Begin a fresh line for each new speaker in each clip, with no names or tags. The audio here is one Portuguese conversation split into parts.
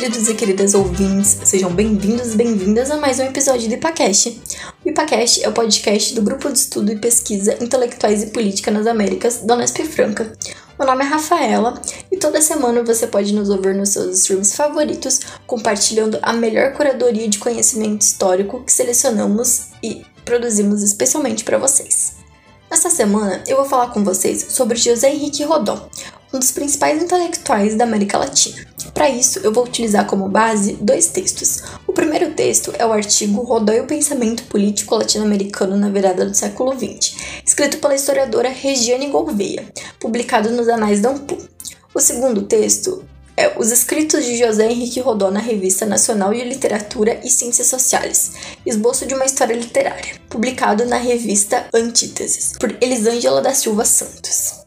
queridos e queridas ouvintes, sejam bem-vindos e bem-vindas a mais um episódio do IPACast. O IPACast é o podcast do Grupo de Estudo e Pesquisa Intelectuais e Política nas Américas da Unesp Franca. Meu nome é Rafaela e toda semana você pode nos ouvir nos seus streams favoritos, compartilhando a melhor curadoria de conhecimento histórico que selecionamos e produzimos especialmente para vocês. Nesta semana eu vou falar com vocês sobre José Henrique Rodó, um dos principais intelectuais da América Latina. Para isso, eu vou utilizar como base dois textos. O primeiro texto é o artigo Rodó e o Pensamento Político Latino-Americano na Virada do Século XX, escrito pela historiadora Regiane Gouveia, publicado nos Anais da Ampu. O segundo texto é Os Escritos de José Henrique Rodó na Revista Nacional de Literatura e Ciências Sociais, Esboço de uma História Literária, publicado na revista Antíteses, por Elisângela da Silva Santos.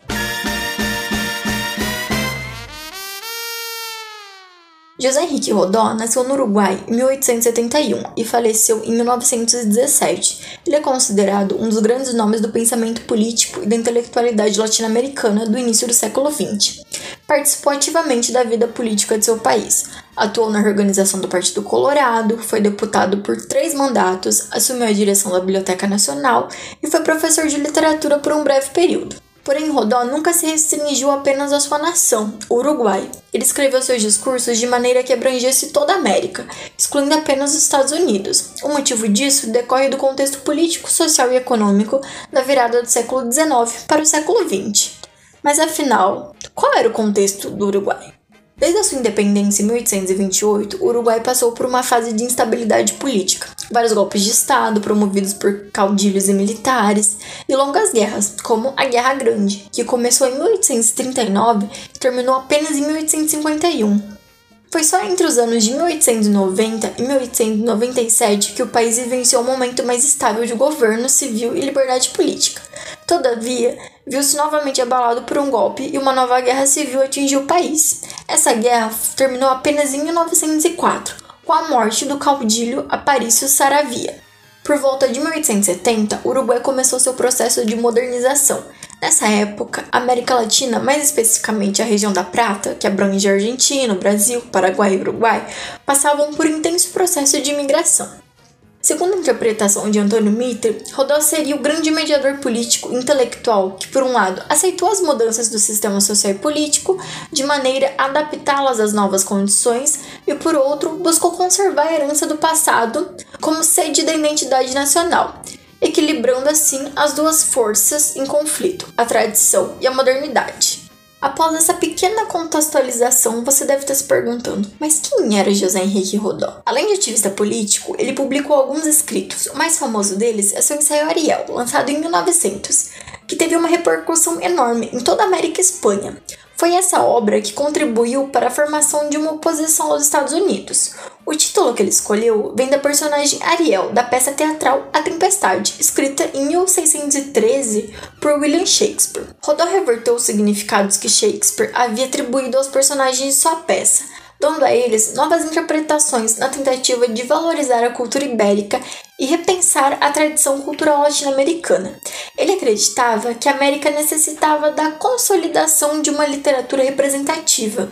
José Henrique Rodó nasceu no Uruguai em 1871 e faleceu em 1917. Ele é considerado um dos grandes nomes do pensamento político e da intelectualidade latino-americana do início do século XX. Participou ativamente da vida política de seu país. Atuou na organização do Partido Colorado, foi deputado por três mandatos, assumiu a direção da Biblioteca Nacional e foi professor de literatura por um breve período. Porém, Rodó nunca se restringiu apenas à sua nação, o Uruguai. Ele escreveu seus discursos de maneira que abrangesse toda a América, excluindo apenas os Estados Unidos. O motivo disso decorre do contexto político, social e econômico da virada do século XIX para o século XX. Mas afinal, qual era o contexto do Uruguai? Desde a sua independência em 1828, o Uruguai passou por uma fase de instabilidade política, vários golpes de Estado promovidos por caudilhos e militares, e longas guerras, como a Guerra Grande, que começou em 1839 e terminou apenas em 1851. Foi só entre os anos de 1890 e 1897 que o país vivenciou um momento mais estável de governo civil e liberdade política. Todavia, viu-se novamente abalado por um golpe e uma nova guerra civil atingiu o país. Essa guerra terminou apenas em 1904, com a morte do caudilho Aparício Saravia. Por volta de 1870, o Uruguai começou seu processo de modernização. Nessa época, a América Latina, mais especificamente a região da Prata, que abrange a Argentina, Brasil, Paraguai e Uruguai, passavam por intenso processo de imigração. Segundo a interpretação de Antônio Mitre, Rodó seria o grande mediador político intelectual que, por um lado, aceitou as mudanças do sistema social e político de maneira a adaptá-las às novas condições e, por outro, buscou conservar a herança do passado como sede da identidade nacional, equilibrando assim as duas forças em conflito, a tradição e a modernidade. Após essa pequena contextualização, você deve estar se perguntando: mas quem era José Henrique Rodó? Além de ativista político, ele publicou alguns escritos. O mais famoso deles é seu ensaio Ariel, lançado em 1900, que teve uma repercussão enorme em toda a América e Espanha. Foi essa obra que contribuiu para a formação de uma oposição aos Estados Unidos. O título que ele escolheu vem da personagem Ariel, da peça teatral A Tempestade, escrita em 1613 por William Shakespeare. Rodó reverteu os significados que Shakespeare havia atribuído aos personagens de sua peça, dando a eles novas interpretações na tentativa de valorizar a cultura ibérica e repensar a tradição cultural latino-americana. Ele acreditava que a América necessitava da consolidação de uma literatura representativa.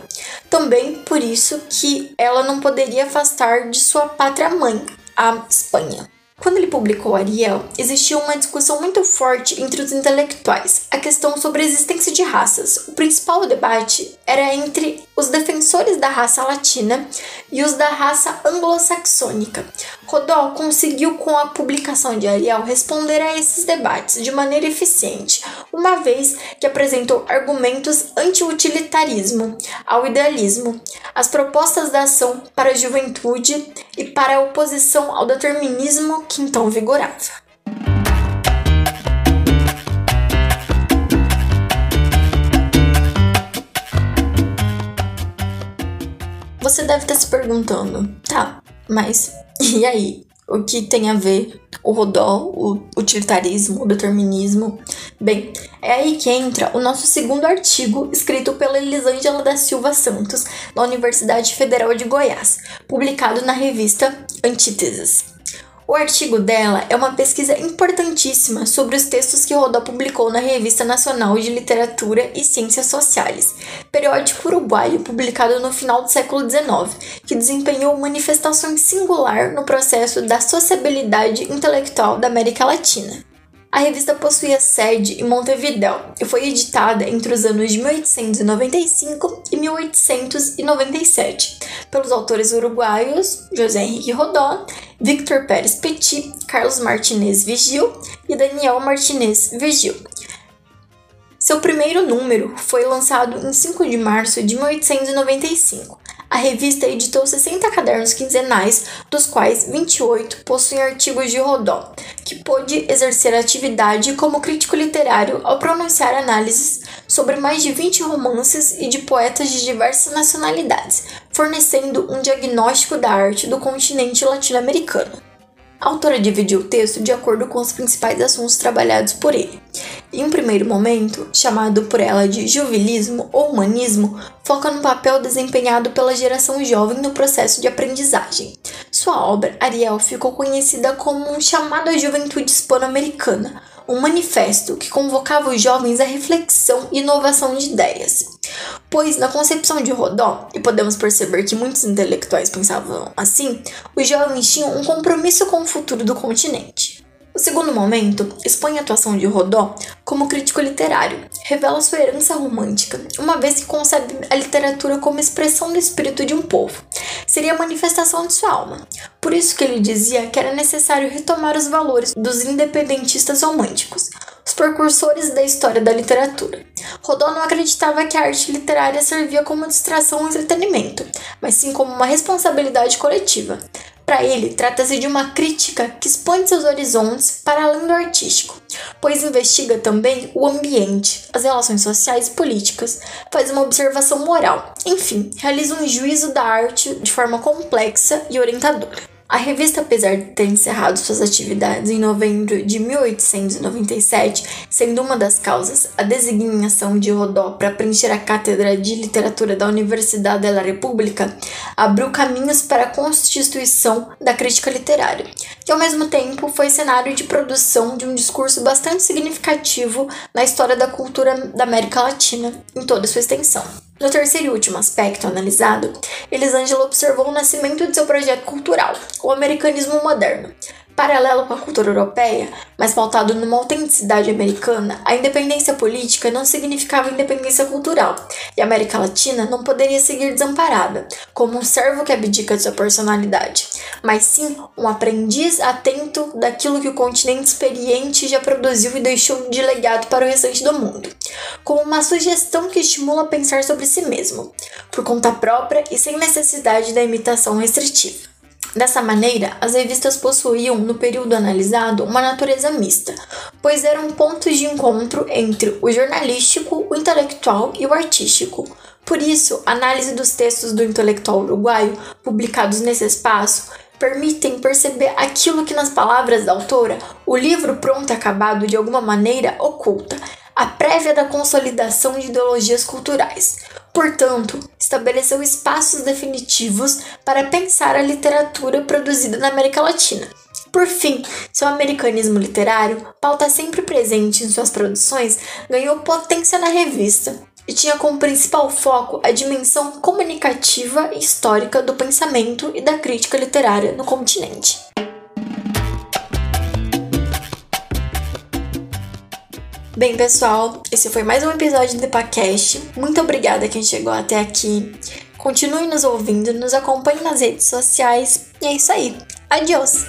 Também por isso que ela não poderia afastar de sua pátria mãe, a Espanha. Quando ele publicou Ariel, existia uma discussão muito forte entre os intelectuais, a questão sobre a existência de raças. O principal debate era entre os defensores da raça latina e os da raça anglo-saxônica. Rodó conseguiu, com a publicação de Ariel, responder a esses debates de maneira eficiente, uma vez que apresentou argumentos anti-utilitarismo ao idealismo, as propostas da ação para a juventude e para a oposição ao determinismo que então vigorava. Você deve estar se perguntando, tá, mas e aí? O que tem a ver o Rodó, o utilitarismo, o determinismo? Bem, é aí que entra o nosso segundo artigo, escrito pela Elisângela da Silva Santos, da Universidade Federal de Goiás, publicado na revista Antíteses. O artigo dela é uma pesquisa importantíssima sobre os textos que Rodó publicou na Revista Nacional de Literatura e Ciências Sociais, periódico uruguaio publicado no final do século XIX, que desempenhou manifestações singular no processo da sociabilidade intelectual da América Latina. A revista possuía sede em Montevideo e foi editada entre os anos de 1895 e 1897 pelos autores uruguaios José Henrique Rodó, Victor Pérez Petit, Carlos Martinez Vigil e Daniel Martinez Vigil. Seu primeiro número foi lançado em 5 de março de 1895 a revista editou 60 cadernos quinzenais, dos quais 28 possuem artigos de Rodó, que pôde exercer atividade como crítico literário ao pronunciar análises sobre mais de 20 romances e de poetas de diversas nacionalidades, fornecendo um diagnóstico da arte do continente latino-americano. A autora dividiu o texto de acordo com os principais assuntos trabalhados por ele. Em um primeiro momento, chamado por ela de juvilismo ou humanismo, foca no papel desempenhado pela geração jovem no processo de aprendizagem. Sua obra, Ariel, ficou conhecida como um chamado à juventude hispano-americana, um manifesto que convocava os jovens à reflexão e inovação de ideias. Pois, na concepção de Rodó, e podemos perceber que muitos intelectuais pensavam assim, os jovens tinham um compromisso com o futuro do continente. O segundo momento expõe a atuação de Rodó como crítico literário, revela sua herança romântica, uma vez que concebe a literatura como expressão do espírito de um povo. Seria a manifestação de sua alma. Por isso que ele dizia que era necessário retomar os valores dos independentistas românticos, os precursores da história da literatura. Rodó não acreditava que a arte literária servia como distração ou entretenimento, mas sim como uma responsabilidade coletiva. Para ele, trata-se de uma crítica que expõe seus horizontes para além do artístico, pois investiga também o ambiente, as relações sociais e políticas, faz uma observação moral, enfim, realiza um juízo da arte de forma complexa e orientadora. A revista, apesar de ter encerrado suas atividades em novembro de 1897, sendo uma das causas a designação de Rodó para preencher a cátedra de literatura da Universidade da República, abriu caminhos para a constituição da crítica literária, que ao mesmo tempo foi cenário de produção de um discurso bastante significativo na história da cultura da América Latina em toda sua extensão. No terceiro e último aspecto analisado, Elisângela observou o nascimento de seu projeto cultural, o americanismo moderno, Paralelo com a cultura europeia, mas pautado numa autenticidade americana, a independência política não significava independência cultural, e a América Latina não poderia seguir desamparada, como um servo que abdica de sua personalidade, mas sim um aprendiz atento daquilo que o continente experiente já produziu e deixou de legado para o restante do mundo, como uma sugestão que estimula a pensar sobre si mesmo, por conta própria e sem necessidade da imitação restritiva. Dessa maneira, as revistas possuíam, no período analisado, uma natureza mista, pois eram pontos de encontro entre o jornalístico, o intelectual e o artístico. Por isso, a análise dos textos do intelectual uruguaio, publicados nesse espaço, permitem perceber aquilo que, nas palavras da autora, o livro pronto e acabado de alguma maneira oculta, a prévia da consolidação de ideologias culturais. Portanto, estabeleceu espaços definitivos para pensar a literatura produzida na América Latina. Por fim, seu americanismo literário, pauta sempre presente em suas produções, ganhou potência na revista e tinha como principal foco a dimensão comunicativa e histórica do pensamento e da crítica literária no continente. Bem, pessoal, esse foi mais um episódio do podcast. Muito obrigada a quem chegou até aqui. Continue nos ouvindo, nos acompanhe nas redes sociais. E é isso aí. Adiós!